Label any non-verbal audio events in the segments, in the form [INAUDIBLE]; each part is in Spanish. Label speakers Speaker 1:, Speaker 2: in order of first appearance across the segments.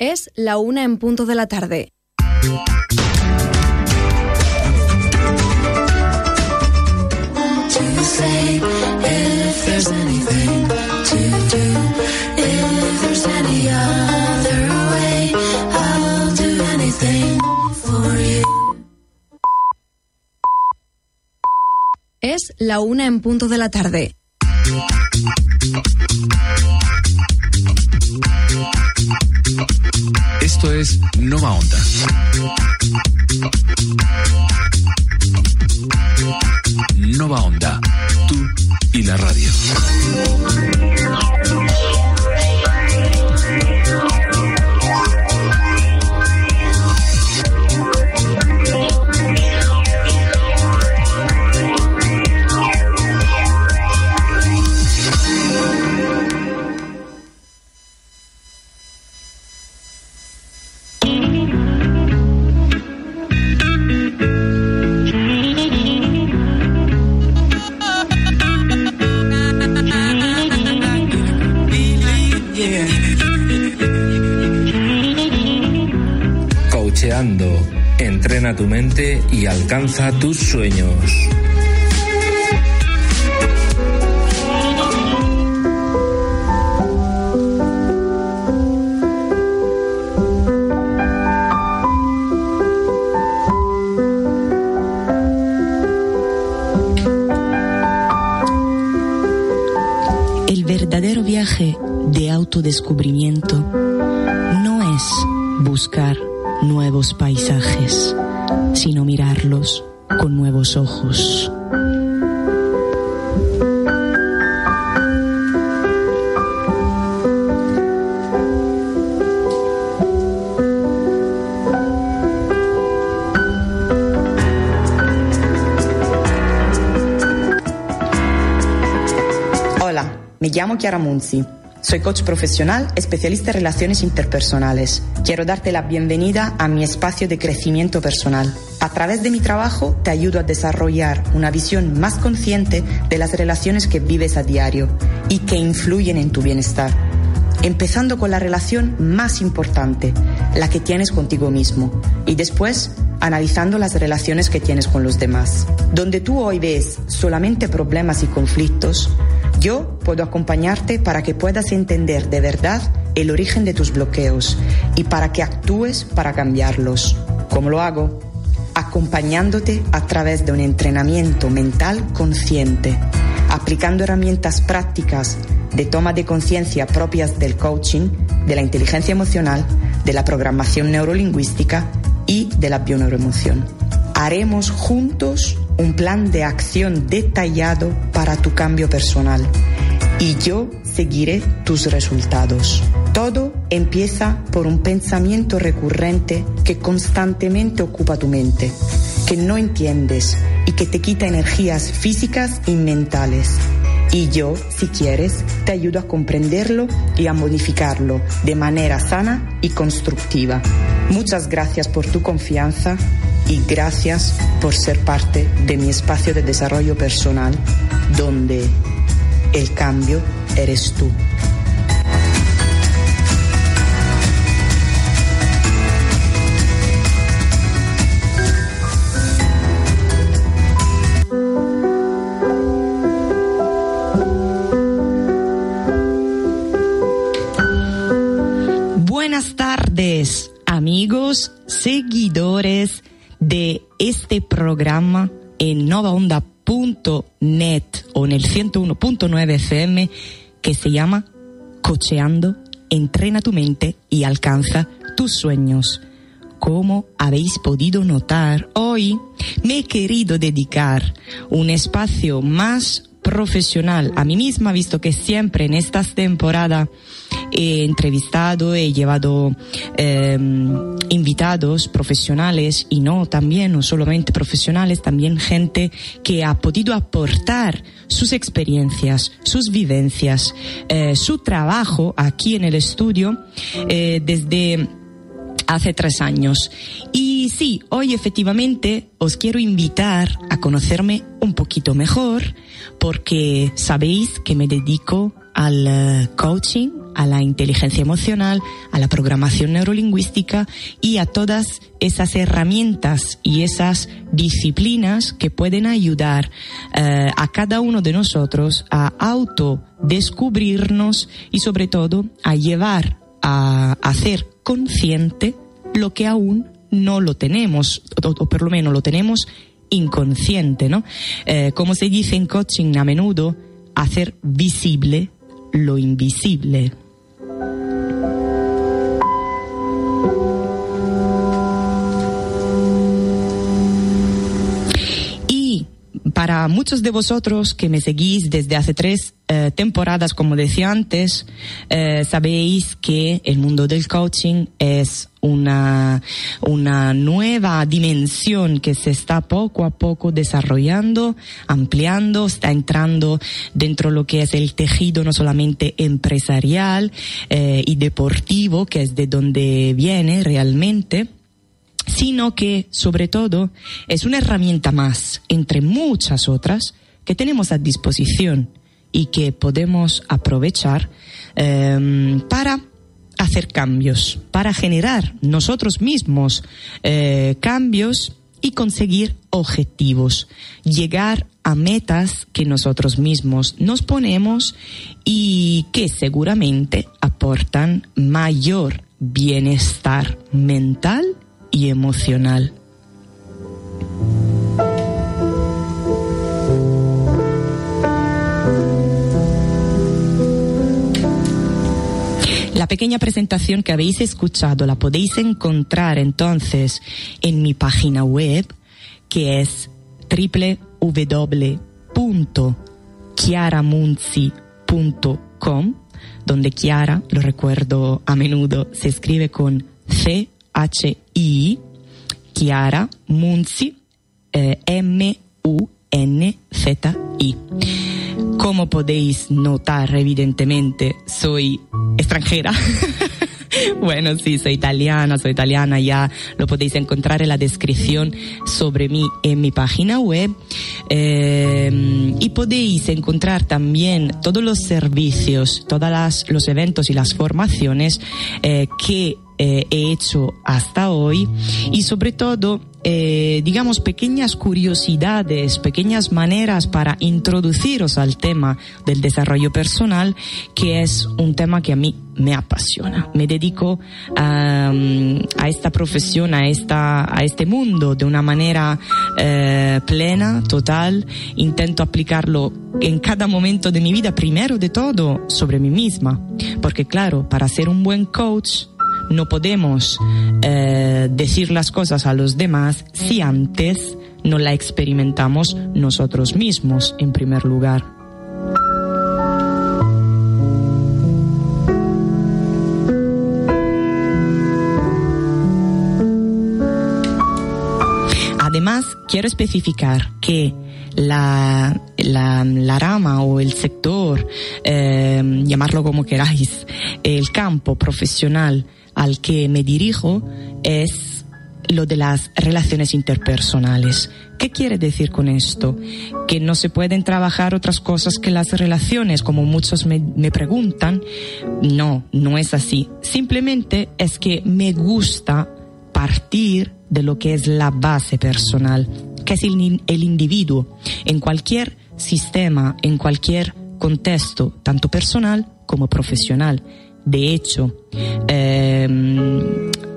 Speaker 1: Es la una en punto de la tarde. Es la una en punto de la tarde.
Speaker 2: Esto es Nova Onda. Nova Onda, tú y la radio.
Speaker 3: Entrena tu mente y alcanza tus sueños.
Speaker 4: El verdadero viaje de autodescubrimiento no es buscar nuevos paisajes, sino mirarlos con nuevos ojos.
Speaker 5: Hola, me llamo Chiara Munzi. Soy coach profesional, especialista en relaciones interpersonales. Quiero darte la bienvenida a mi espacio de crecimiento personal. A través de mi trabajo te ayudo a desarrollar una visión más consciente de las relaciones que vives a diario y que influyen en tu bienestar. Empezando con la relación más importante, la que tienes contigo mismo, y después analizando las relaciones que tienes con los demás. Donde tú hoy ves solamente problemas y conflictos, yo puedo acompañarte para que puedas entender de verdad el origen de tus bloqueos y para que actúes para cambiarlos. ¿Cómo lo hago? Acompañándote a través de un entrenamiento mental consciente, aplicando herramientas prácticas de toma de conciencia propias del coaching, de la inteligencia emocional, de la programación neurolingüística y de la bioneuroemoción. Haremos juntos un plan de acción detallado para tu cambio personal y yo seguiré tus resultados. Todo empieza por un pensamiento recurrente que constantemente ocupa tu mente, que no entiendes y que te quita energías físicas y mentales. Y yo, si quieres, te ayudo a comprenderlo y a modificarlo de manera sana y constructiva. Muchas gracias por tu confianza y gracias por ser parte de mi espacio de desarrollo personal donde el cambio eres tú.
Speaker 4: 101.9 FM que se llama Cocheando, entrena tu mente y alcanza tus sueños. Como habéis podido notar, hoy me he querido dedicar un espacio más profesional a mí misma, visto que siempre en estas temporadas he entrevistado, he llevado eh, invitados profesionales y no también, no solamente profesionales, también gente que ha podido aportar sus experiencias, sus vivencias, eh, su trabajo aquí en el estudio eh, desde hace tres años. Y sí, hoy efectivamente os quiero invitar a conocerme un poquito mejor porque sabéis que me dedico al coaching,
Speaker 5: a la inteligencia emocional, a la programación neurolingüística y a todas esas herramientas y esas disciplinas que pueden ayudar eh, a cada uno de nosotros a autodescubrirnos y sobre todo a llevar a hacer consciente lo que aún no lo tenemos, o, por lo menos lo tenemos inconsciente, ¿no? Eh, como se dice en coaching a menudo, hacer visible lo invisible. Para muchos de vosotros que me seguís desde hace tres eh, temporadas, como decía antes, eh, sabéis que el mundo del coaching es una, una nueva dimensión que se está poco a poco desarrollando, ampliando, está entrando dentro de lo que es el tejido no solamente empresarial eh, y deportivo, que es de donde viene realmente, sino que sobre todo es una herramienta más entre muchas otras que tenemos a disposición y que podemos aprovechar eh, para hacer cambios, para generar nosotros mismos eh, cambios y conseguir objetivos, llegar a metas que nosotros mismos nos ponemos y que seguramente aportan mayor bienestar mental y emocional. La pequeña presentación que habéis escuchado la podéis encontrar entonces en mi página web que es www.chiaramunzi.com donde Chiara, lo recuerdo a menudo, se escribe con C-H-I, Chiara Munzi, eh, M-U-N-Z-I. Como podéis notar, evidentemente, soy extranjera. [LAUGHS] bueno, sí, soy italiana, soy italiana, ya lo podéis encontrar en la descripción sobre mí en mi página web. Eh, y podéis encontrar también todos los servicios, todos los eventos y las formaciones eh, que eh, he hecho hasta hoy y sobre todo eh, digamos, pequeñas curiosidades, pequeñas maneras para introduciros al tema del desarrollo personal, que es un tema que a mí me apasiona. Me dedico a, a esta profesión, a, esta, a este mundo de una manera eh, plena, total. Intento aplicarlo en cada momento de mi vida, primero de todo, sobre mí misma. Porque claro, para ser un buen coach, no podemos eh, decir las cosas a los demás si antes no la experimentamos nosotros mismos en primer lugar. Además, quiero especificar que la, la, la, rama o el sector, eh, llamarlo como queráis, el campo profesional al que me dirijo es lo de las relaciones interpersonales. ¿Qué quiere decir con esto? Que no se pueden trabajar otras cosas que las relaciones, como muchos me, preguntan. No, no es así. Simplemente es que me gusta partir de lo que es la base personal, que es el individuo, en cualquier sistema, en cualquier contexto, tanto personal como profesional. De hecho, eh,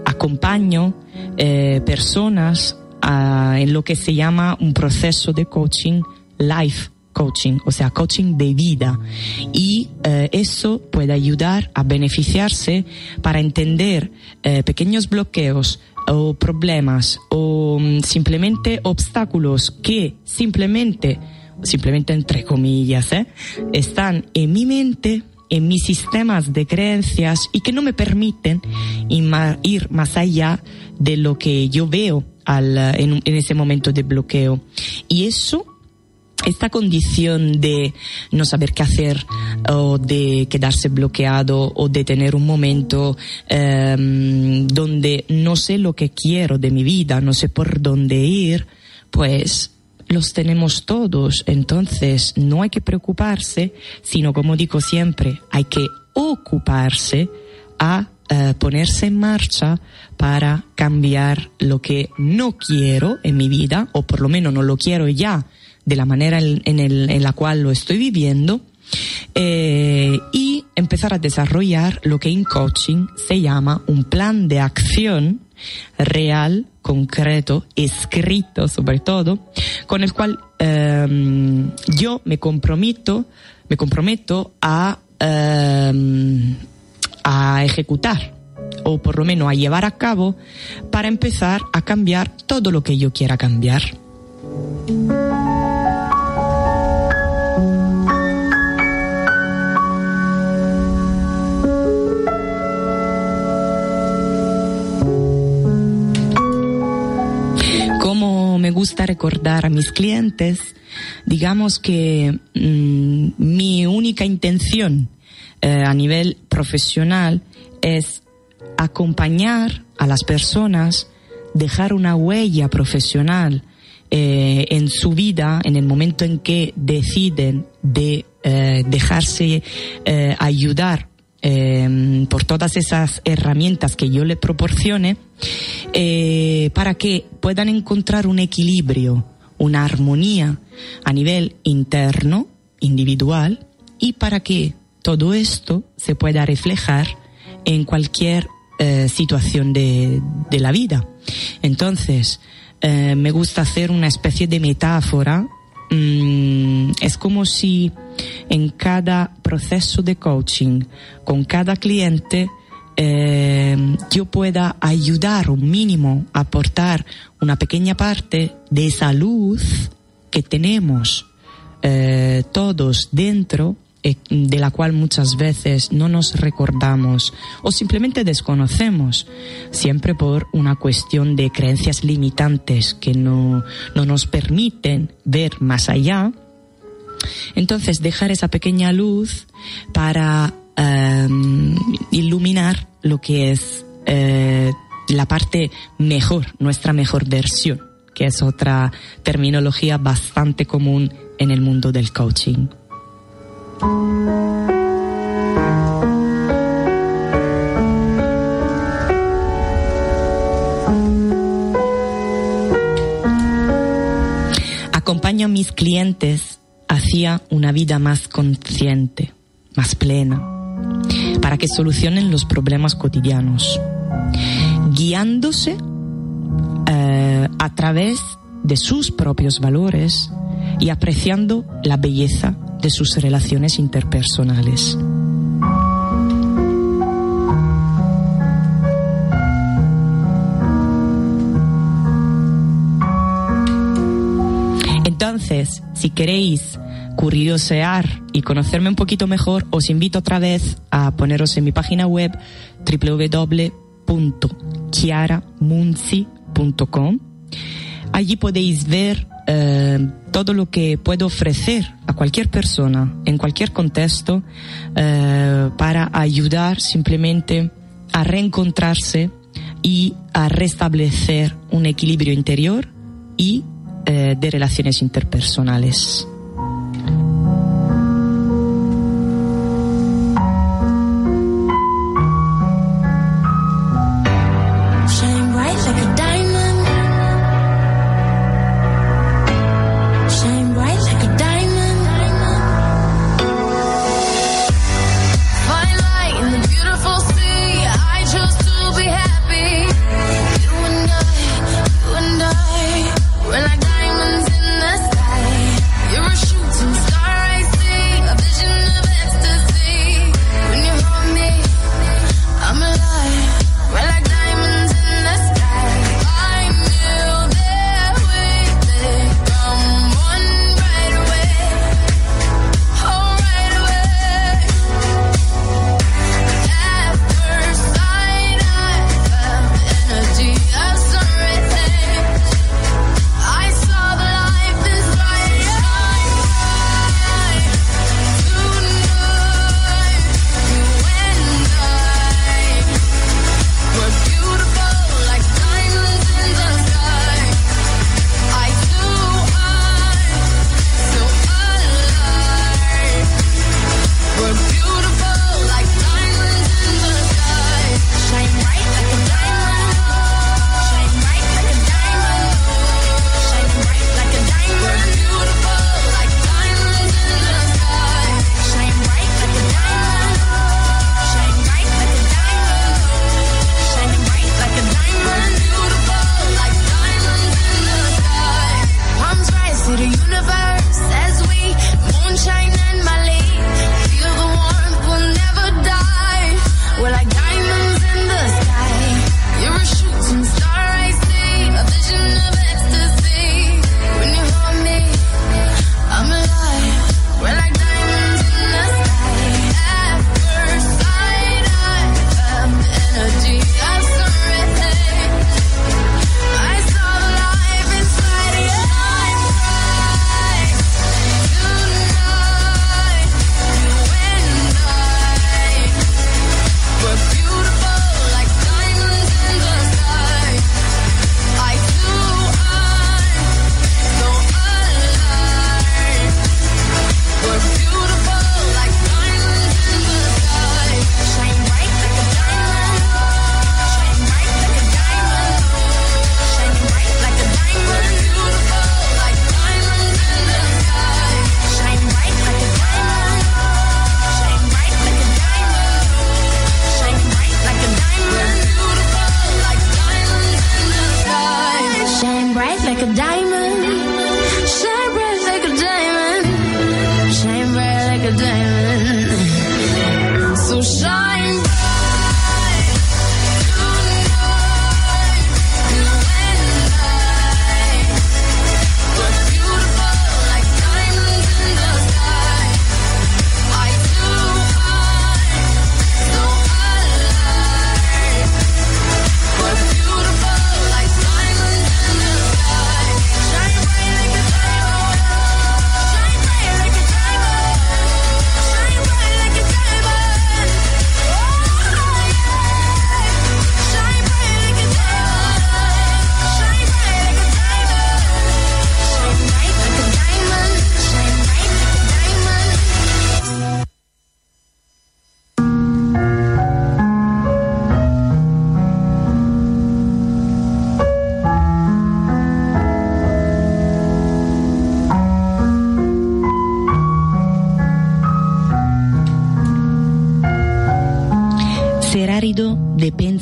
Speaker 5: acompaño eh, personas en lo que se llama un proceso de coaching life coaching, o sea, coaching de vida. Y eh, eso puede ayudar a beneficiarse para entender eh, pequeños bloqueos o problemas o um, simplemente obstáculos que simplemente, simplemente entre comillas, ¿eh? están en mi mente en mis sistemas de creencias y que no me permiten ir más allá de lo que yo veo al, en, ese momento de bloqueo. Y eso esta condición de no saber qué hacer o de quedarse bloqueado o de tener un momento um, donde no sé lo que quiero de mi vida, no sé por dónde ir, pues los tenemos todos, entonces no hay que preocuparse, sino como digo siempre, hay que ocuparse a eh, ponerse en marcha para cambiar lo que no quiero en mi vida, o por lo menos no lo quiero ya de la manera en, la cual lo estoy viviendo, eh, y empezar a desarrollar lo que en coaching se llama un plan de acción real, concreto, escrito sobre todo, con el cual eh, yo me comprometo, me comprometo a, eh, a ejecutar o por lo menos a llevar a cabo para empezar a cambiar todo lo que yo quiera cambiar. Me gusta recordar a mis clientes, digamos que mm, mi única intención eh, a nivel profesional es acompañar a las personas, dejar una huella profesional eh, en su vida en el momento en que deciden de eh, dejarse ayudar por todas esas herramientas que yo le proporcione eh, para que puedan encontrar un equilibrio, una armonía a nivel interno, individual, y para que todo esto se pueda reflejar en cualquier eh, situación de, la vida. Entonces, eh, me gusta hacer una especie de metáfora. Mm, es como si en cada proceso de coaching, con cada cliente, eh, yo pueda ayudar un mínimo, aportar una pequeña parte de esa luz que tenemos eh, todos dentro, eh, de la cual muchas veces no nos recordamos o simplemente desconocemos, siempre por una cuestión de creencias limitantes que no, no nos permiten ver más allá. Entonces, dejar esa pequeña luz para eh, iluminar lo que es eh, la parte mejor, nuestra mejor versión, que es otra terminología bastante común en el mundo del coaching. Acompaño a mis clientes hacia una vida más consciente, más plena, para que solucionen los problemas cotidianos, guiándose eh, a través de sus propios valores y apreciando la belleza de sus relaciones interpersonales. Entonces, si queréis curiosear y conocerme un poquito mejor, os invito otra vez a poneros en mi página web www.chiaramunzi.com. Allí podéis ver eh, todo lo que puedo ofrecer a cualquier persona en cualquier contexto eh, para ayudar simplemente a reencontrarse y a restablecer un equilibrio interior y eh, de relaciones interpersonales.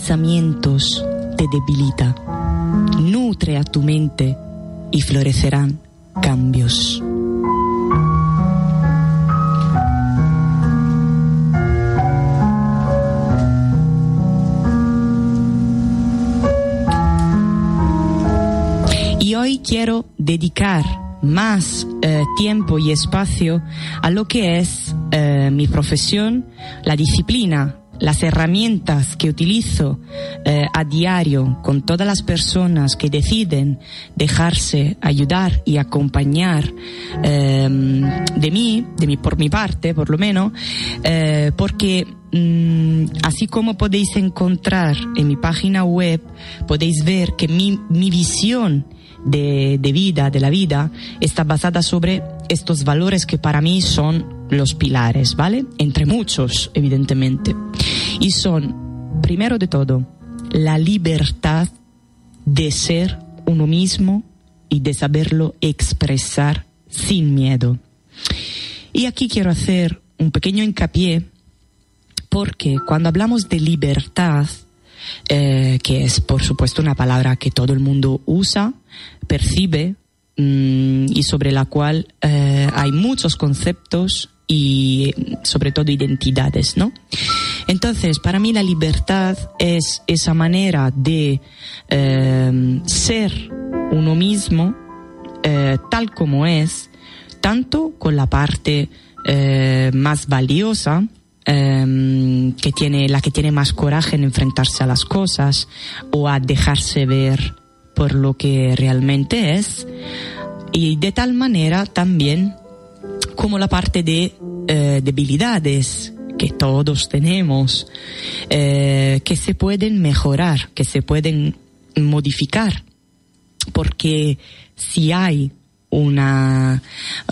Speaker 5: Pensamientos te debilita. Nutre a tu mente y florecerán cambios. Y hoy quiero dedicar más eh, tiempo y espacio a lo que es eh, mi profesión, la disciplina, las herramientas que utilizo eh, a diario con todas las personas que deciden dejarse ayudar y acompañar eh, de mí, de mi, por mi parte por lo menos, eh, porque mm, así como podéis encontrar en mi página web, podéis ver que mi, mi visión de, de vida, de la vida, está basada sobre estos valores que para mí son los pilares, ¿vale? Entre muchos, evidentemente. Y son, primero de todo, la libertad de ser uno mismo y de saberlo expresar sin miedo. Y aquí quiero hacer un pequeño hincapié porque cuando hablamos de libertad, eh, que es por supuesto una palabra que todo el mundo usa, percibe mm, y sobre la cual eh, hay muchos conceptos y sobre todo identidades, ¿no? Entonces, para mí la libertad es esa manera de eh, ser uno mismo eh, tal como es, tanto con la parte eh, más valiosa, que tiene, la que tiene más coraje en enfrentarse a las cosas o a dejarse ver por lo que realmente es, y de tal manera también como la parte de eh, debilidades que todos tenemos, eh, que se pueden mejorar, que se pueden modificar, porque si hay una,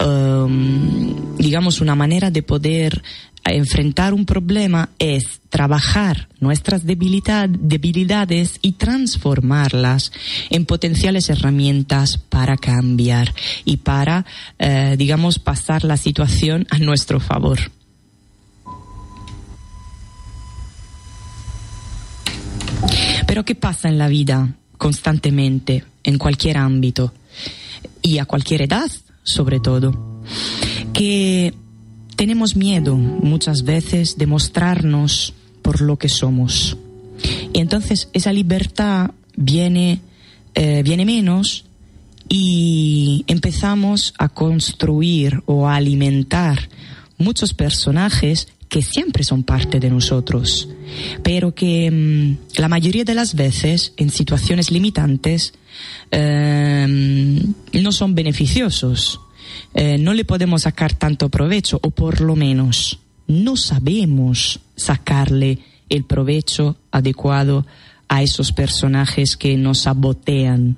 Speaker 5: um, digamos, una manera de poder enfrentar un problema es trabajar nuestras debilidad- debilidades y transformarlas en potenciales herramientas para cambiar y para, eh, digamos, pasar la situación a nuestro favor. Pero ¿qué pasa en la vida constantemente, en cualquier ámbito y a cualquier edad, sobre todo? Que tenemos miedo muchas veces de mostrarnos por lo que somos. Y entonces esa libertad viene, eh, viene menos y empezamos a construir o a alimentar muchos personajes que siempre son parte de nosotros, pero que mm, la mayoría de las veces en situaciones limitantes eh, no son beneficiosos. Eh, no le podemos sacar tanto provecho, o por lo menos no sabemos sacarle el provecho adecuado a esos personajes que nos sabotean.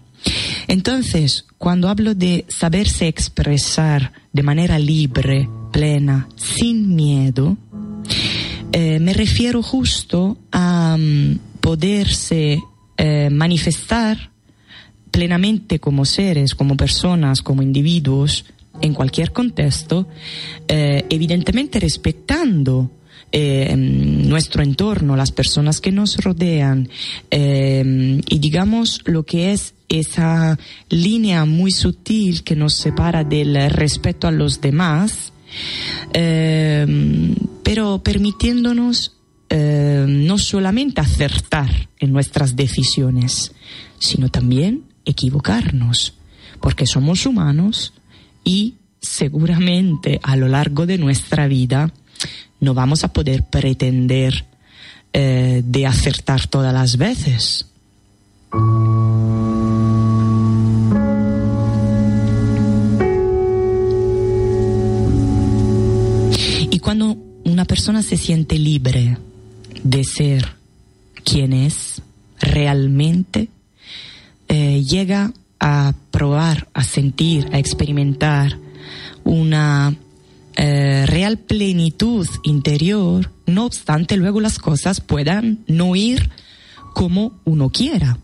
Speaker 5: Entonces, cuando hablo de saberse expresar de manera libre, plena, sin miedo, eh, me refiero justo a mm, poderse eh, manifestar plenamente como seres, como personas, como individuos, en cualquier contexto, eh, evidentemente respetando eh, nuestro entorno, las personas que nos rodean eh, y digamos lo que es esa línea muy sutil que nos separa del respeto a los demás, pero permitiéndonos no solamente acertar en nuestras decisiones, sino también equivocarnos, porque somos humanos y seguramente a lo largo de nuestra vida no vamos a poder pretender eh, de acertar todas las veces. Y cuando una persona se siente libre de ser quien es realmente, eh, llega a probar, a sentir, a experimentar una eh, real plenitud interior, no obstante luego las cosas puedan no ir como uno quiera.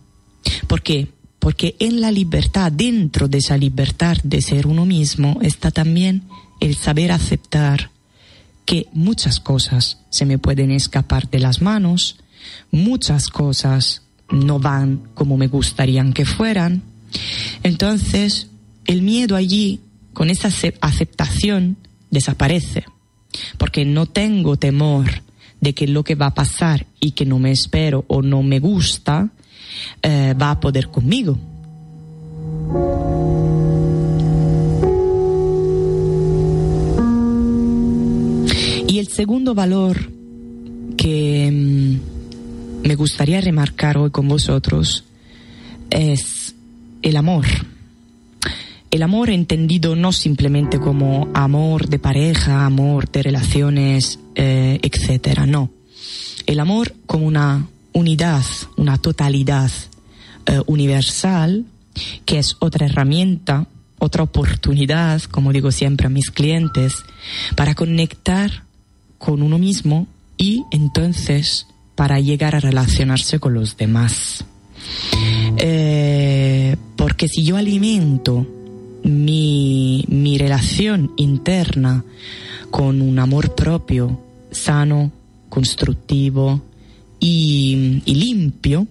Speaker 5: ¿Por qué? Porque en la libertad, dentro de esa libertad de ser uno mismo, está también el saber aceptar que muchas cosas se me pueden escapar de las manos, muchas cosas no van como me gustarían que fueran. Entonces, el miedo allí, con esa ace- aceptación, desaparece, porque no tengo temor de que lo que va a pasar y que no me espero o no me gusta, eh, va a poder conmigo. Y el segundo valor que mm, me gustaría remarcar hoy con vosotros es el amor. El amor entendido no simplemente como amor de pareja, amor de relaciones, eh, etcétera, no. El amor como una unidad, una totalidad eh, universal, que es otra herramienta, otra oportunidad, como digo siempre a mis clientes, para conectar con uno mismo y entonces para llegar a relacionarse con los demás. Eh, porque si yo alimento mi, mi relación interna con un amor propio sano, constructivo y, y limpio,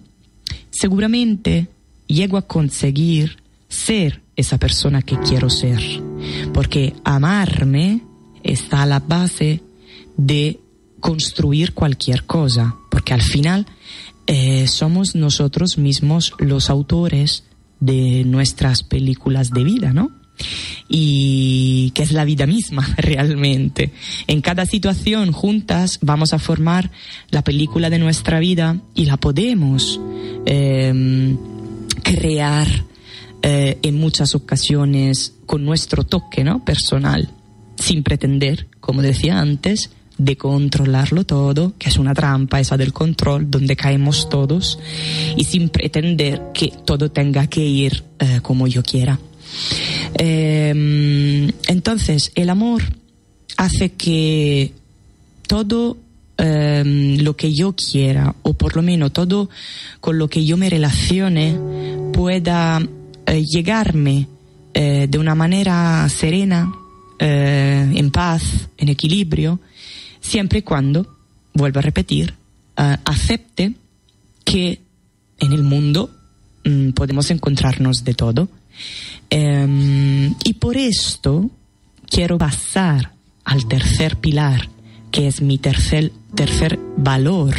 Speaker 5: seguramente llego a conseguir ser esa persona que quiero ser. Porque amarme está a la base de construir cualquier cosa, porque al final eh, somos nosotros mismos los autores de nuestras películas de vida, ¿no? Y que es la vida misma [LAUGHS] realmente. En cada situación juntas vamos a formar la película de nuestra vida y la podemos eh, crear eh, en muchas ocasiones con nuestro toque, ¿no? Personal, sin pretender, como decía antes, de controlarlo todo, que es una trampa esa del control, donde caemos todos, y sin pretender que todo tenga que ir eh, como yo quiera. Eh, entonces, el amor hace que todo eh, lo que yo quiera, o por lo menos todo con lo que yo me relacione, pueda eh, llegarme eh, de una manera serena, en paz, en equilibrio, siempre y cuando, vuelvo a repetir, eh, acepte que en el mundo mm, podemos encontrarnos de todo. Em, y por esto quiero pasar al tercer pilar, que es mi tercer, tercer valor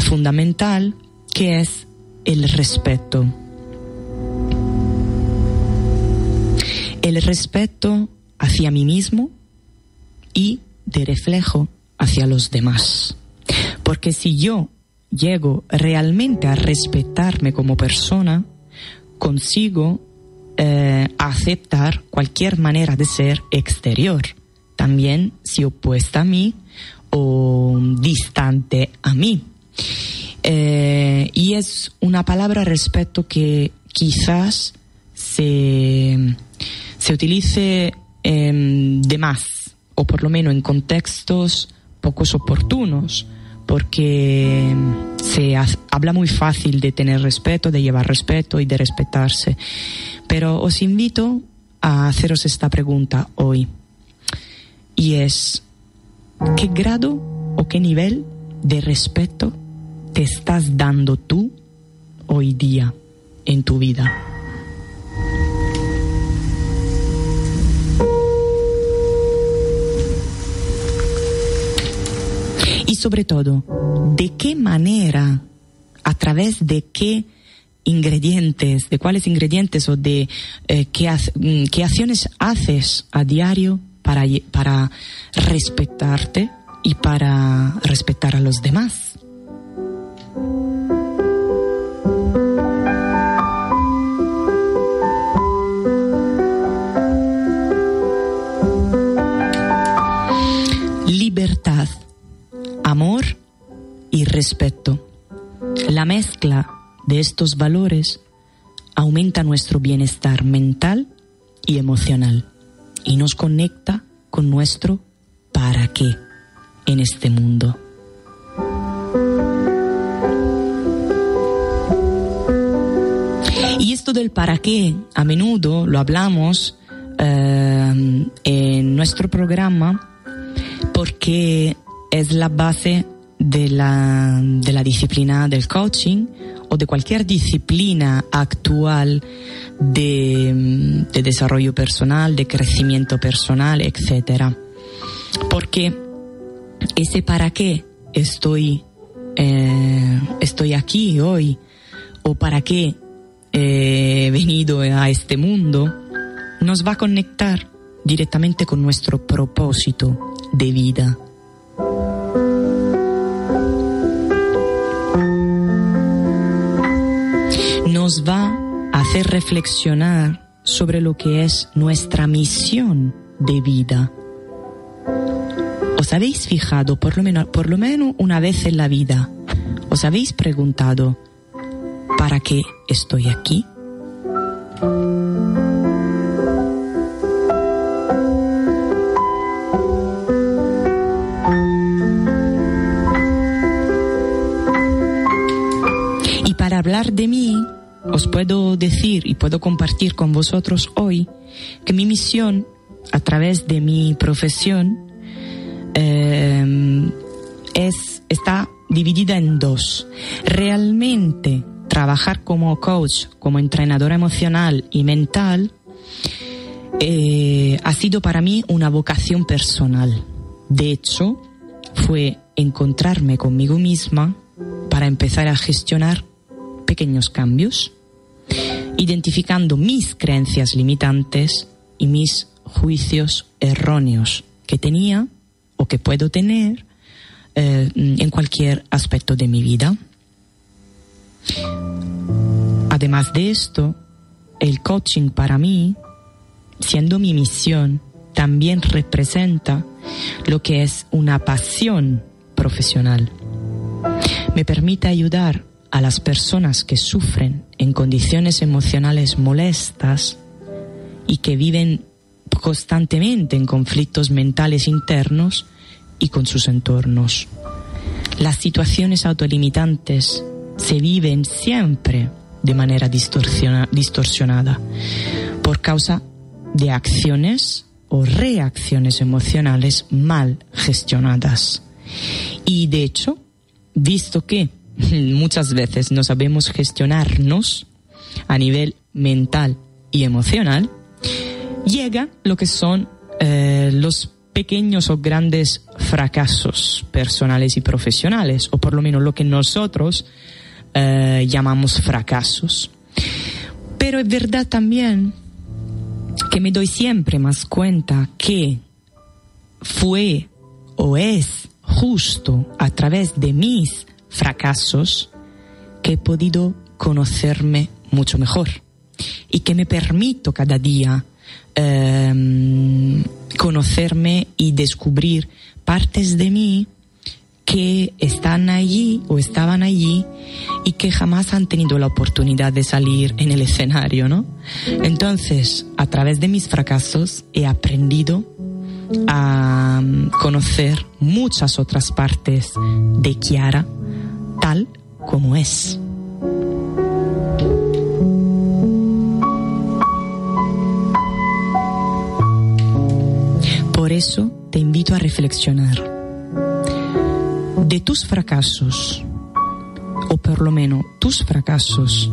Speaker 5: fundamental, que es el respeto. El respeto hacia mí mismo y de reflejo hacia los demás. Porque si yo llego realmente a respetarme como persona, consigo eh, aceptar cualquier manera de ser exterior, también si opuesta a mí o distante a mí. Eh, y es una palabra respeto que quizás se, se utilice em, de más, o por lo menos en contextos pocos oportunos, porque se ha- habla muy fácil de tener respeto, de llevar respeto y de respetarse. Pero os invito a haceros esta pregunta hoy. Y es, ¿qué grado o qué nivel de respeto te estás dando tú hoy día en tu vida. Sobre todo, ¿de qué manera, a través de qué ingredientes, de cuáles ingredientes o de eh, qué, mm, qué acciones haces a diario para, para respetarte y para respetar a los demás? Y respeto. La mezcla de estos valores aumenta nuestro bienestar mental y emocional y nos conecta con nuestro para qué en este mundo. Y esto del para qué, a menudo lo hablamos eh, en nuestro programa porque es la base de la, de la disciplina del coaching o de cualquier disciplina actual de, de desarrollo personal, de crecimiento personal, etc. Porque ese para qué estoy, eh, estoy aquí hoy o para qué he venido a este mundo, nos va a conectar directamente con nuestro propósito de vida. Reflexionar sobre lo que es nuestra misión de vida. ¿Os habéis fijado, por lo menos, una vez en la vida, os habéis preguntado, ¿para qué estoy aquí? Y para hablar de mí, os puedo decir y puedo compartir con vosotros hoy que mi misión a través de mi profesión eh, es, está dividida en dos. Realmente trabajar como coach, como entrenadora emocional y mental, eh, ha sido para mí una vocación personal. De hecho, fue encontrarme conmigo misma para empezar a gestionar pequeños cambios, identificando mis creencias limitantes y mis juicios erróneos que tenía o que puedo tener eh, en cualquier aspecto de mi vida. Además de esto, el coaching para mí, siendo mi misión, también representa lo que es una pasión profesional. Me permite ayudar a las personas que sufren en condiciones emocionales molestas y que viven constantemente en conflictos mentales internos y con sus entornos. Las situaciones autolimitantes se viven siempre de manera distorsiona- distorsionada por causa de acciones o reacciones emocionales mal gestionadas. Y de hecho, visto que [LAUGHS] muchas veces no sabemos gestionarnos a nivel mental y emocional, llega lo que son eh, los pequeños o grandes fracasos personales y profesionales, o por lo menos lo que nosotros eh, llamamos fracasos. Pero es verdad también que me doy siempre más cuenta que fue o es justo a través de mis fracasos que he podido conocerme mucho mejor y que me permito cada día em, conocerme y descubrir partes de mí que están allí o estaban allí y que jamás han tenido la oportunidad de salir en el escenario, ¿no? Entonces, a través de mis fracasos he aprendido a mm, conocer muchas otras partes de Kiara tal como es. Por eso te invito a reflexionar. de tus fracasos, o por lo menos tus fracasos,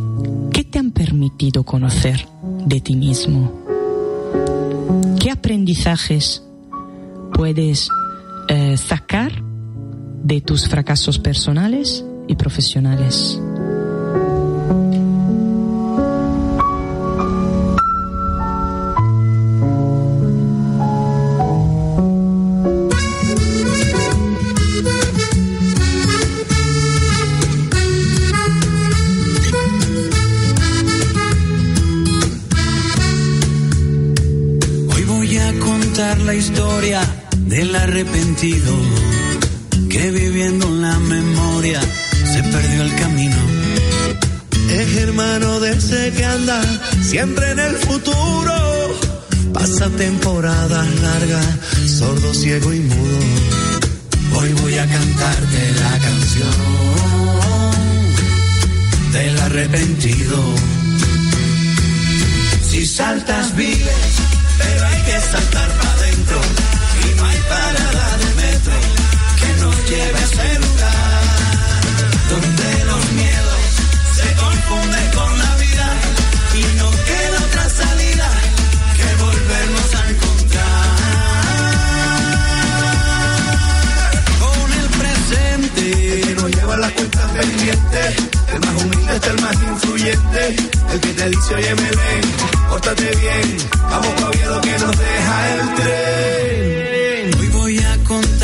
Speaker 5: ¿qué te han permitido conocer de ti mismo? ¿Qué aprendizajes puedes eh, sacar de tus fracasos personales y profesionales?
Speaker 6: Que viviendo en la memoria se perdió el camino.
Speaker 7: Es hermano de ese que anda siempre en el futuro. Pasa temporadas largas, sordo, ciego y mudo.
Speaker 6: Hoy voy a cantarte la canción del arrepentido. Si saltas vives, pero hay que saltar para adentro. Y no hay parada que nos lleve a ese lugar donde los miedos se confunden con la vida y no queda otra salida que volvernos a encontrar con el presente.
Speaker 7: El que no lleva las cuentas pendientes, el más humilde es el más influyente. El que te dice, oye, me ven, pórtate bien, vamos pa' que nos deja el tren.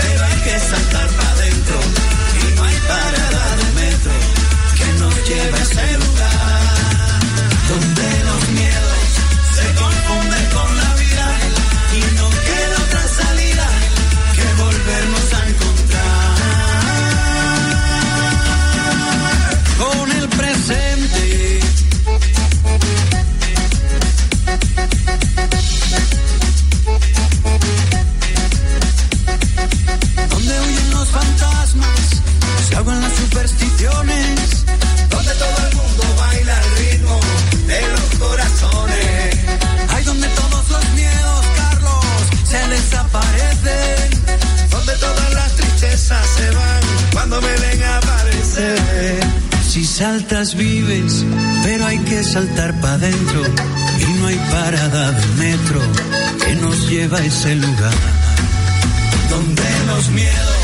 Speaker 6: pero hay que saltar para adentro. Y no hay parada de metro que nos lleve a ese lugar donde los miedos Vives, pero hay que saltar para adentro. Y no hay parada de metro que nos lleva a ese lugar. Donde los miedos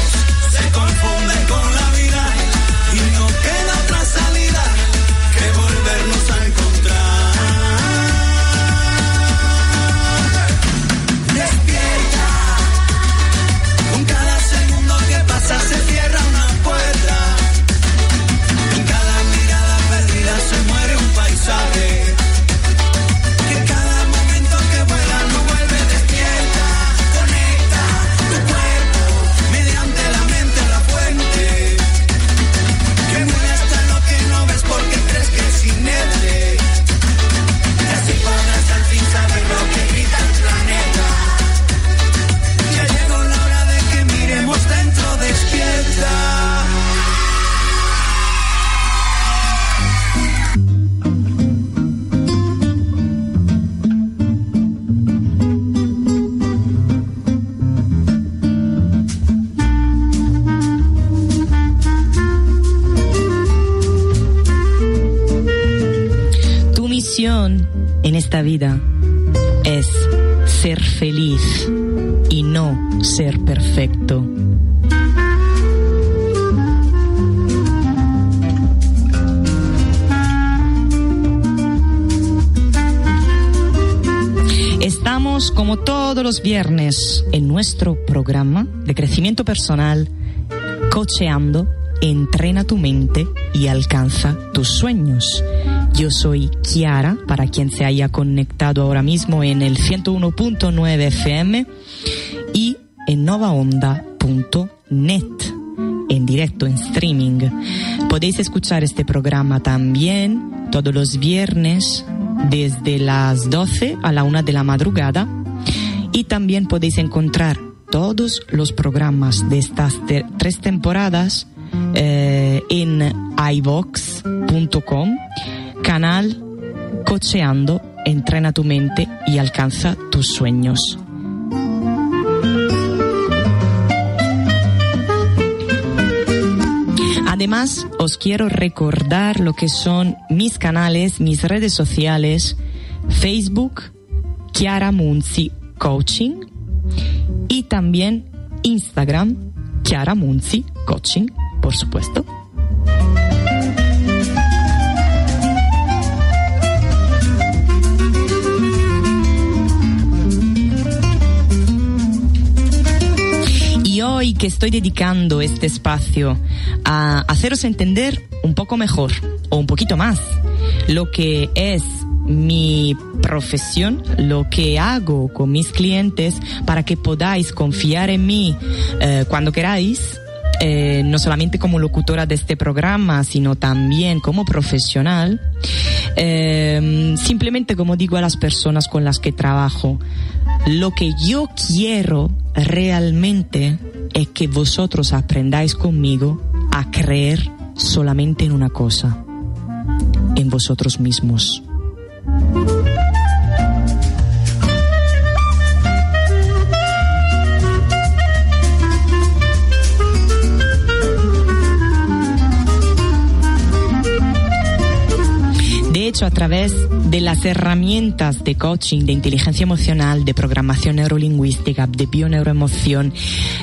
Speaker 6: vida es
Speaker 5: ser feliz y no ser perfecto. Estamos como todos los viernes en nuestro programa de crecimiento personal, cocheando, entrena tu mente y alcanza tus sueños. Yo soy Kiara, para quien se haya conectado ahora mismo en el 101.9 FM y en novaonda.net en directo, en streaming. Podéis escuchar este programa también todos los viernes desde las 12 a la 1 de la madrugada y también podéis encontrar todos los programas de estas tres temporadas eh, en ivox.com, canal Cocheando, entrena tu mente y alcanza tus sueños. Además, os quiero recordar lo que son mis canales, mis redes sociales, Facebook, Chiara Munzi Coaching y también Instagram, Chiara Munzi Coaching, por supuesto. Que estoy dedicando este espacio a haceros entender un poco mejor o un poquito más lo que es mi profesión, lo que hago con mis clientes para que podáis confiar en mí eh, cuando queráis, eh, no solamente como locutora de este programa, sino también como profesional. Eh, simplemente como digo a las personas con las que trabajo, lo que yo quiero realmente es que vosotros aprendáis conmigo a creer solamente en una cosa, en vosotros mismos. A través de las herramientas de coaching, de inteligencia emocional, de programación neurolingüística, de bioneuroemoción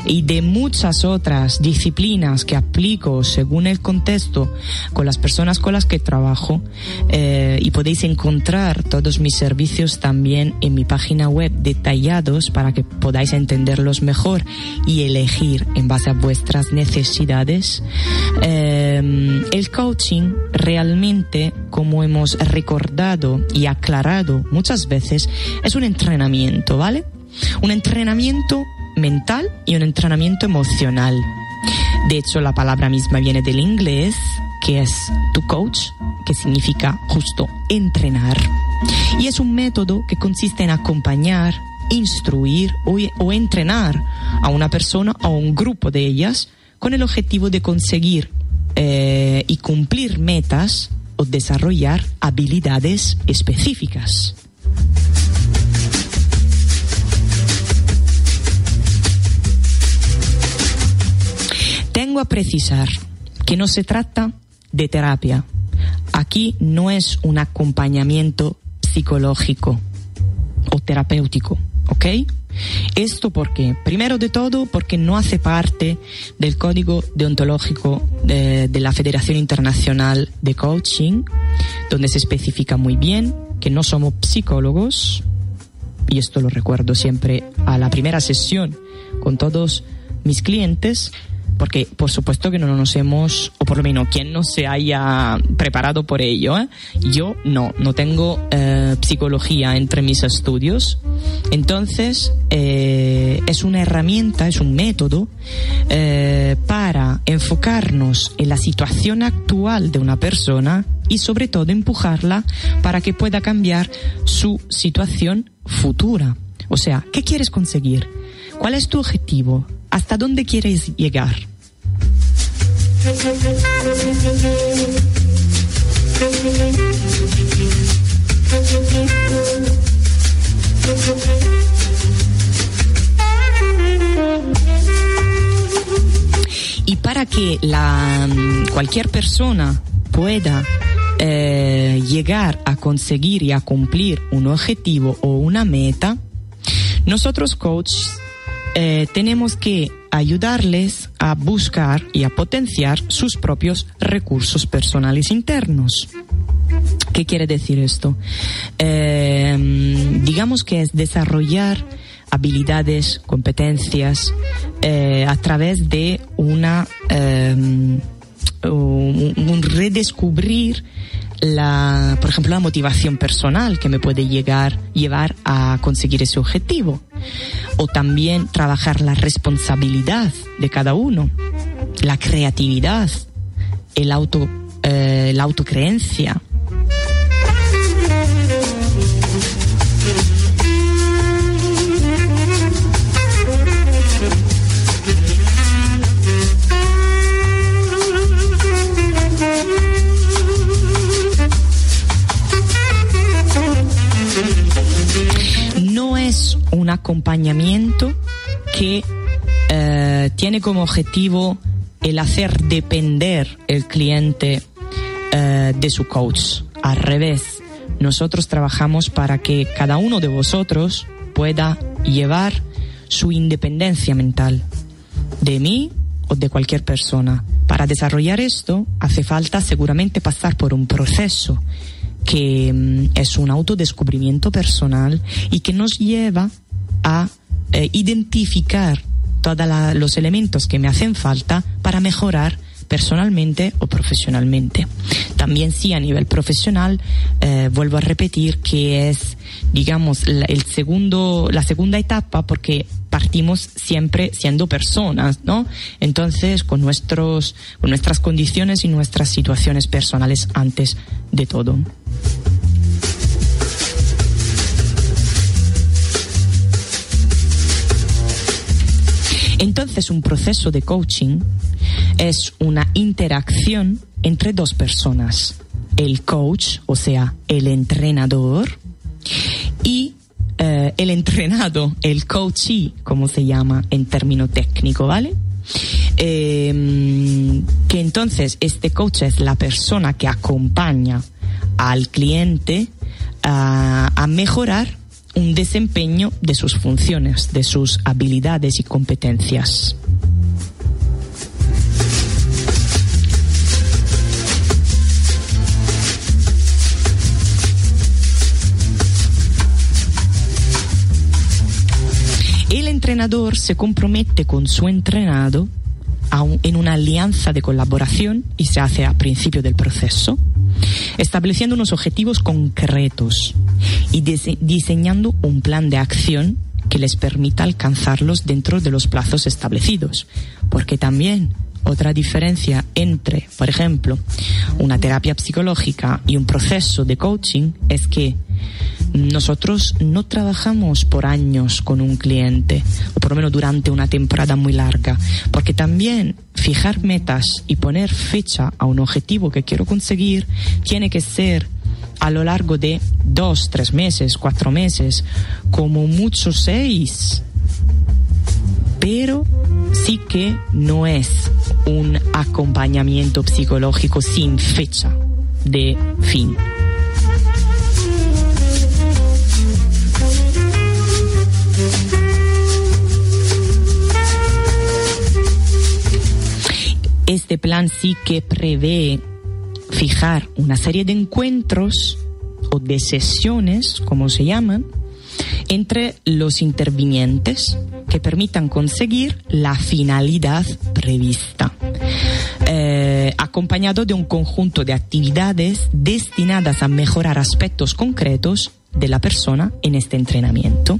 Speaker 5: y de muchas otras disciplinas que aplico según el contexto con las personas con las que trabajo, eh, y podéis encontrar todos mis servicios también en mi página web detallados para que podáis entenderlos mejor y elegir en base a vuestras necesidades. Eh, el coaching realmente, como hemos recordado y aclarado muchas veces, es un entrenamiento, ¿vale? Un entrenamiento mental y un entrenamiento emocional. De hecho, la palabra misma viene del inglés, que es to coach, que significa justo entrenar. Y es un método que consiste en acompañar, instruir o, entrenar a una persona o a un grupo de ellas con el objetivo de conseguir eh, y cumplir metas o desarrollar habilidades específicas. Tengo a precisar que no se trata de terapia. Aquí no es un acompañamiento psicológico o terapéutico, ¿ok? Esto porque, primero de todo, porque no hace parte del código deontológico de, de la Federación Internacional de Coaching, donde se especifica muy bien que no somos psicólogos, y esto lo recuerdo siempre a la primera sesión con todos mis clientes, porque por supuesto que no nos hemos, o por lo menos quien no se haya preparado por ello, ¿eh? yo no, no tengo eh, psicología entre mis estudios, entonces eh, es una herramienta, es un método eh, para enfocarnos en la situación actual de una persona y sobre todo empujarla para que pueda cambiar su situación futura. O sea, ¿qué quieres conseguir? ¿Cuál es tu objetivo? ¿Hasta dónde quieres llegar? Y para que la, mm, cualquier persona pueda eh, llegar a conseguir y a cumplir un objetivo o una meta, nosotros coaches eh, tenemos que ayudarles a buscar y a potenciar sus propios recursos personales internos. ¿Qué quiere decir esto? Eh, digamos que es desarrollar habilidades, competencias eh, a través de una un, un redescubrir la, por ejemplo, la motivación personal que me puede llegar, llevar a conseguir ese objetivo. O también trabajar la responsabilidad de cada uno. la creatividad, el auto, eh, la autocreencia. Un acompañamiento que eh, tiene como objetivo el hacer depender el cliente eh, de su coach. Al revés, nosotros trabajamos para que cada uno de vosotros pueda llevar su independencia mental de mí o de cualquier persona. Para desarrollar esto hace falta seguramente pasar por un proceso que mm, es un autodescubrimiento personal y que nos lleva a eh, identificar todos los elementos que me hacen falta para mejorar personalmente o profesionalmente. También sí a nivel profesional, eh, vuelvo a repetir que es, digamos, la, el segundo, la segunda etapa porque partimos siempre siendo personas, ¿no? Entonces, con nuestros, con nuestras condiciones y nuestras situaciones personales antes de todo. Entonces, un proceso de coaching es una interacción entre dos personas. El coach, o sea, el entrenador, y eh, el entrenado, el coachee, como se llama en término técnico, ¿vale? Eh, que entonces este coach es la persona que acompaña al cliente a mejorar un desempeño de sus funciones, de sus habilidades y competencias. El entrenador se compromete con su entrenado un- en una alianza de colaboración y se hace a principio del proceso, estableciendo unos objetivos concretos y dise- diseñando un plan de acción que les permita alcanzarlos dentro de los plazos establecidos. Porque también otra diferencia entre, por ejemplo, una terapia psicológica y un proceso de coaching es que nosotros no trabajamos por años con un cliente, o por lo menos durante una temporada muy larga, porque también fijar metas y poner fecha a un objetivo que quiero conseguir tiene que ser a lo largo de dos, tres meses, cuatro meses, como mucho seis. Pero sí que no es un acompañamiento psicológico sin fecha de fin. Este plan sí que prevé fijar una serie de encuentros o de sesiones, como se llaman, entre los intervinientes que permitan conseguir la finalidad prevista, eh, acompañado de un conjunto de actividades destinadas a mejorar aspectos concretos de la persona en este entrenamiento.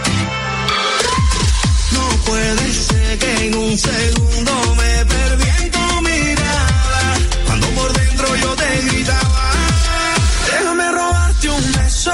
Speaker 7: Puede ser que en un segundo me perdí en tu mirada. Cuando por dentro yo te gritaba.
Speaker 6: Déjame robarte un beso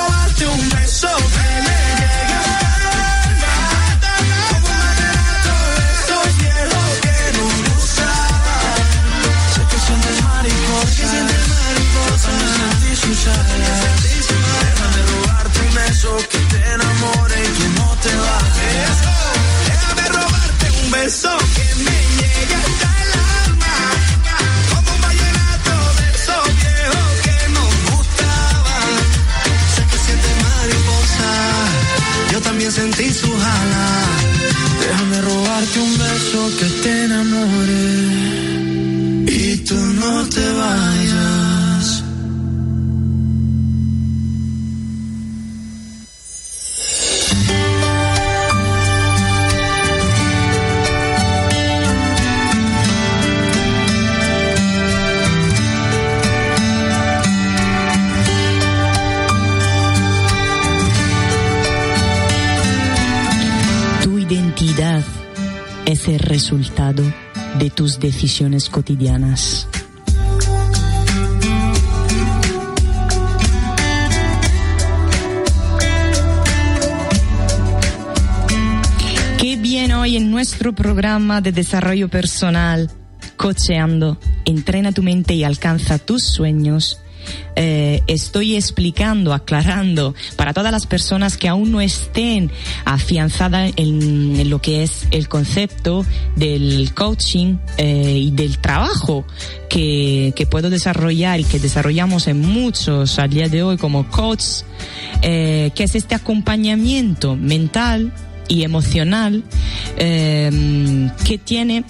Speaker 5: decisiones cotidianas. Qué bien hoy en nuestro programa de desarrollo personal, Cocheando, entrena tu mente y alcanza tus sueños. Eh, estoy explicando, aclarando para todas las personas que aún no estén afianzadas en, lo que es el concepto del coaching eh, y del trabajo que, que puedo desarrollar y que desarrollamos en muchos al día de hoy como coach, eh, que es este acompañamiento mental y emocional que tiene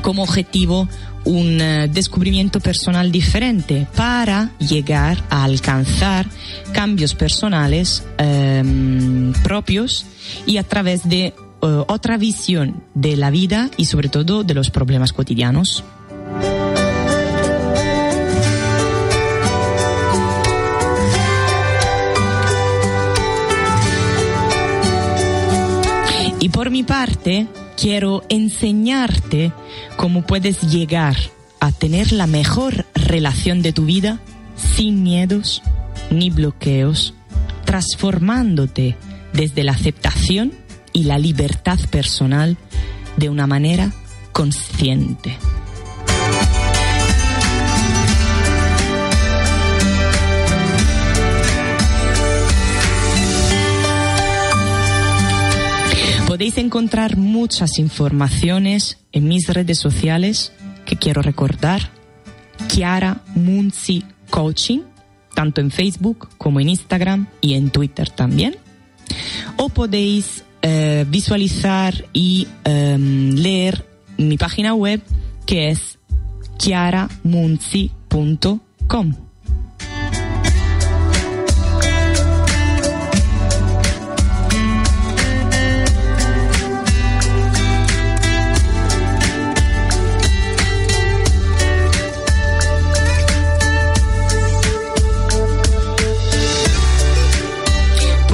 Speaker 5: como objetivo un eh, descubrimiento personal diferente para llegar a alcanzar cambios personales eh, propios y a través de eh, otra visión de la vida y sobre todo de los problemas cotidianos. Y por mi parte, quiero enseñarte cómo puedes llegar a tener la mejor relación de tu vida sin miedos ni bloqueos, transformándote desde la aceptación y la libertad personal de una manera consciente. Podéis encontrar muchas informaciones en mis redes sociales que quiero recordar. Chiara Munzi Coaching, tanto en Facebook como en Instagram y en Twitter también. O podéis eh, visualizar y em, leer mi página web que es chiaramunzi.com.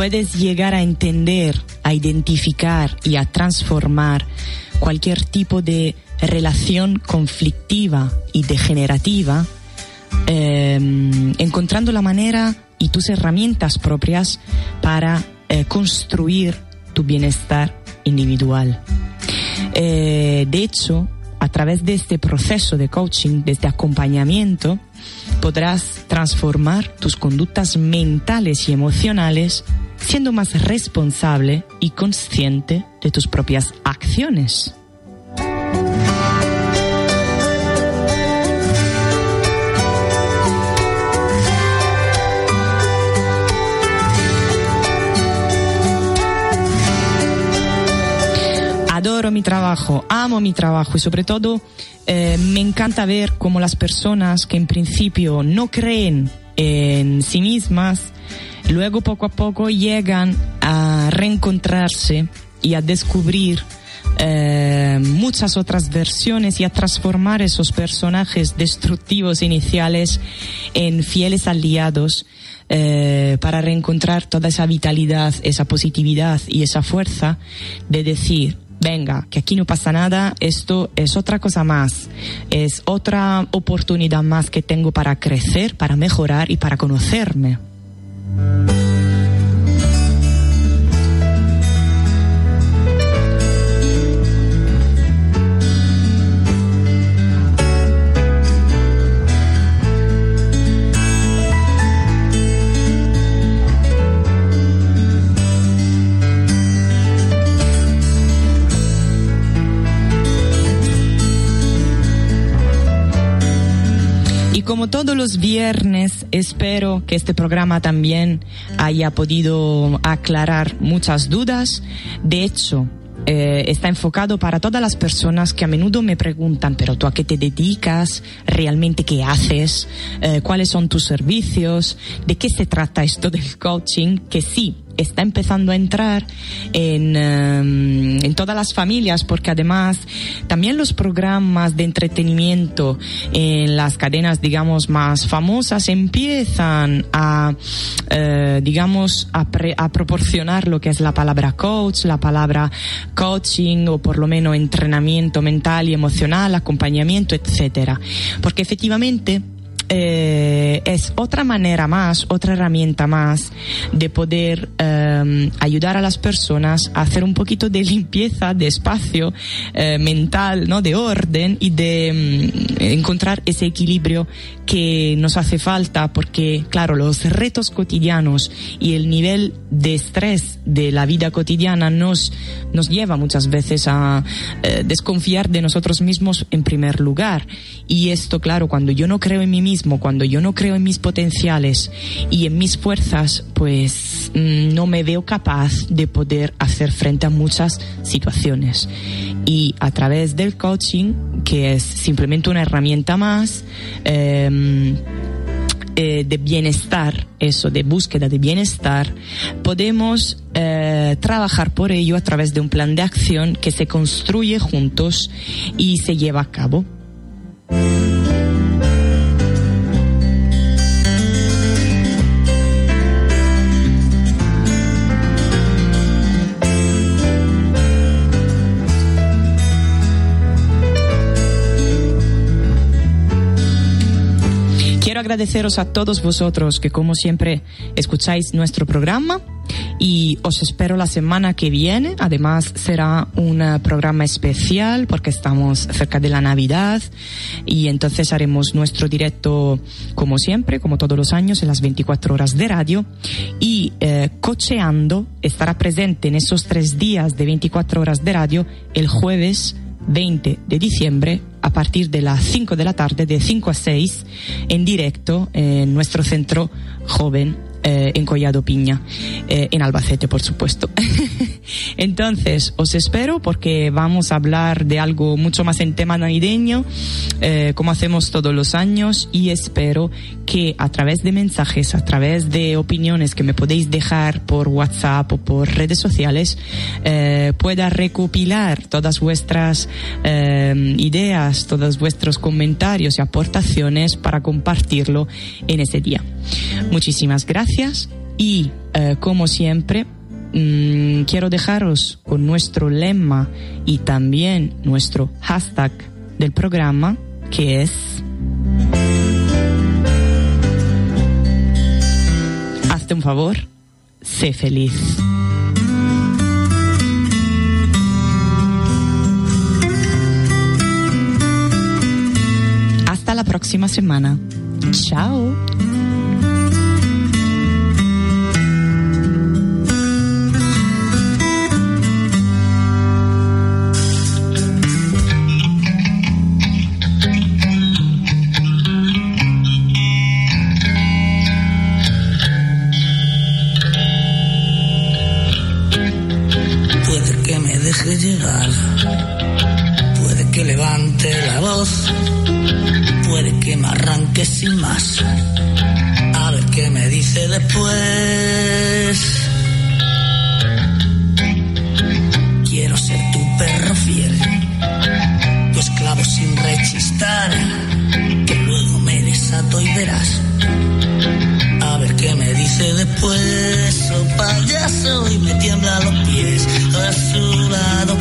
Speaker 5: puedes llegar a entender, a identificar y a transformar cualquier tipo de relación conflictiva y degenerativa, eh, encontrando la manera y tus herramientas propias para eh, construir tu bienestar individual. Eh, de hecho, a través de este proceso de coaching, de este acompañamiento, podrás transformar tus conductas mentales y emocionales siendo más responsable y consciente de tus propias acciones. Adoro mi trabajo, amo mi trabajo y sobre todo eh, me encanta ver cómo las personas que en principio no creen en sí mismas, luego poco a poco llegan a reencontrarse y a descubrir eh, muchas otras versiones y a transformar esos personajes destructivos iniciales en fieles aliados eh, para reencontrar toda esa vitalidad, esa positividad y esa fuerza de decir, venga, que aquí no pasa nada, esto es otra cosa más, es otra oportunidad más que tengo para crecer, para mejorar y para conocerme. Y como todos los viernes, espero que este programa también haya podido aclarar muchas dudas. De hecho, eh, está enfocado para todas las personas que a menudo me preguntan, pero tú a qué te dedicas, realmente qué haces, Eh, cuáles son tus servicios, de qué se trata esto del coaching, que sí, está empezando a entrar en, eh, en todas las familias porque además también los programas de entretenimiento en las cadenas digamos más famosas empiezan a eh, digamos a, pre- a proporcionar lo que es la palabra coach la palabra coaching o por lo menos entrenamiento mental y emocional acompañamiento etcétera. Porque efectivamente eh, es otra manera más, otra herramienta más de poder eh, ayudar a las personas a hacer un poquito de [LAUGHS] limpieza, de espacio eh, mental, ¿no? de orden y de mm, encontrar ese equilibrio que nos hace falta porque, claro, los retos cotidianos y el nivel de estrés de la vida cotidiana nos, nos lleva muchas veces a eh, desconfiar de nosotros mismos en primer lugar. Y esto, claro, cuando yo no creo en mí mismo, cuando yo no creo en mis potenciales y en mis fuerzas, pues mm, no me veo capaz de poder hacer frente a muchas situaciones. Y a través del coaching, que es simplemente una herramienta más, em, eh, de bienestar, eso, de búsqueda de bienestar, podemos eh, trabajar por ello a través de un plan de acción que se construye juntos y se lleva a cabo. Agradeceros a todos vosotros que como siempre escucháis nuestro programa y os espero la semana que viene. Además será un eh, programa especial porque estamos cerca de la Navidad y entonces haremos nuestro directo como siempre, como todos los años, en las 24 horas de radio y eh, Cocheando estará presente en esos tres días de 24 horas de radio el jueves 20 de diciembre a partir de las 5 de la tarde, de 5 a 6, en directo en nuestro centro joven eh, en Collado Piña, eh, en Albacete, por supuesto. [LAUGHS] Entonces, os espero porque vamos a hablar de algo mucho más en tema navideño, eh, como hacemos todos los años, y espero que a través de mensajes, a través de opiniones que me podéis dejar por WhatsApp o por redes sociales, eh, pueda recopilar todas vuestras eh, ideas, todos vuestros comentarios y aportaciones para compartirlo en ese día. Muchísimas gracias y, eh, como siempre, Mm, quiero dejaros con nuestro lema y también nuestro hashtag del programa, que es... Hazte un favor, sé feliz. Hasta la próxima semana. Chao.
Speaker 8: sin más. A ver qué me dice después. Quiero ser tu perro fiel, tu esclavo sin rechistar, que luego me desato y verás. A ver qué me dice después, oh payaso, y me tiembla los pies a su lado.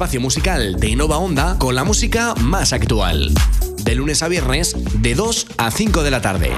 Speaker 9: espacio musical de Innova Onda con la música más actual. De lunes a viernes, de 2 a 5 de la tarde.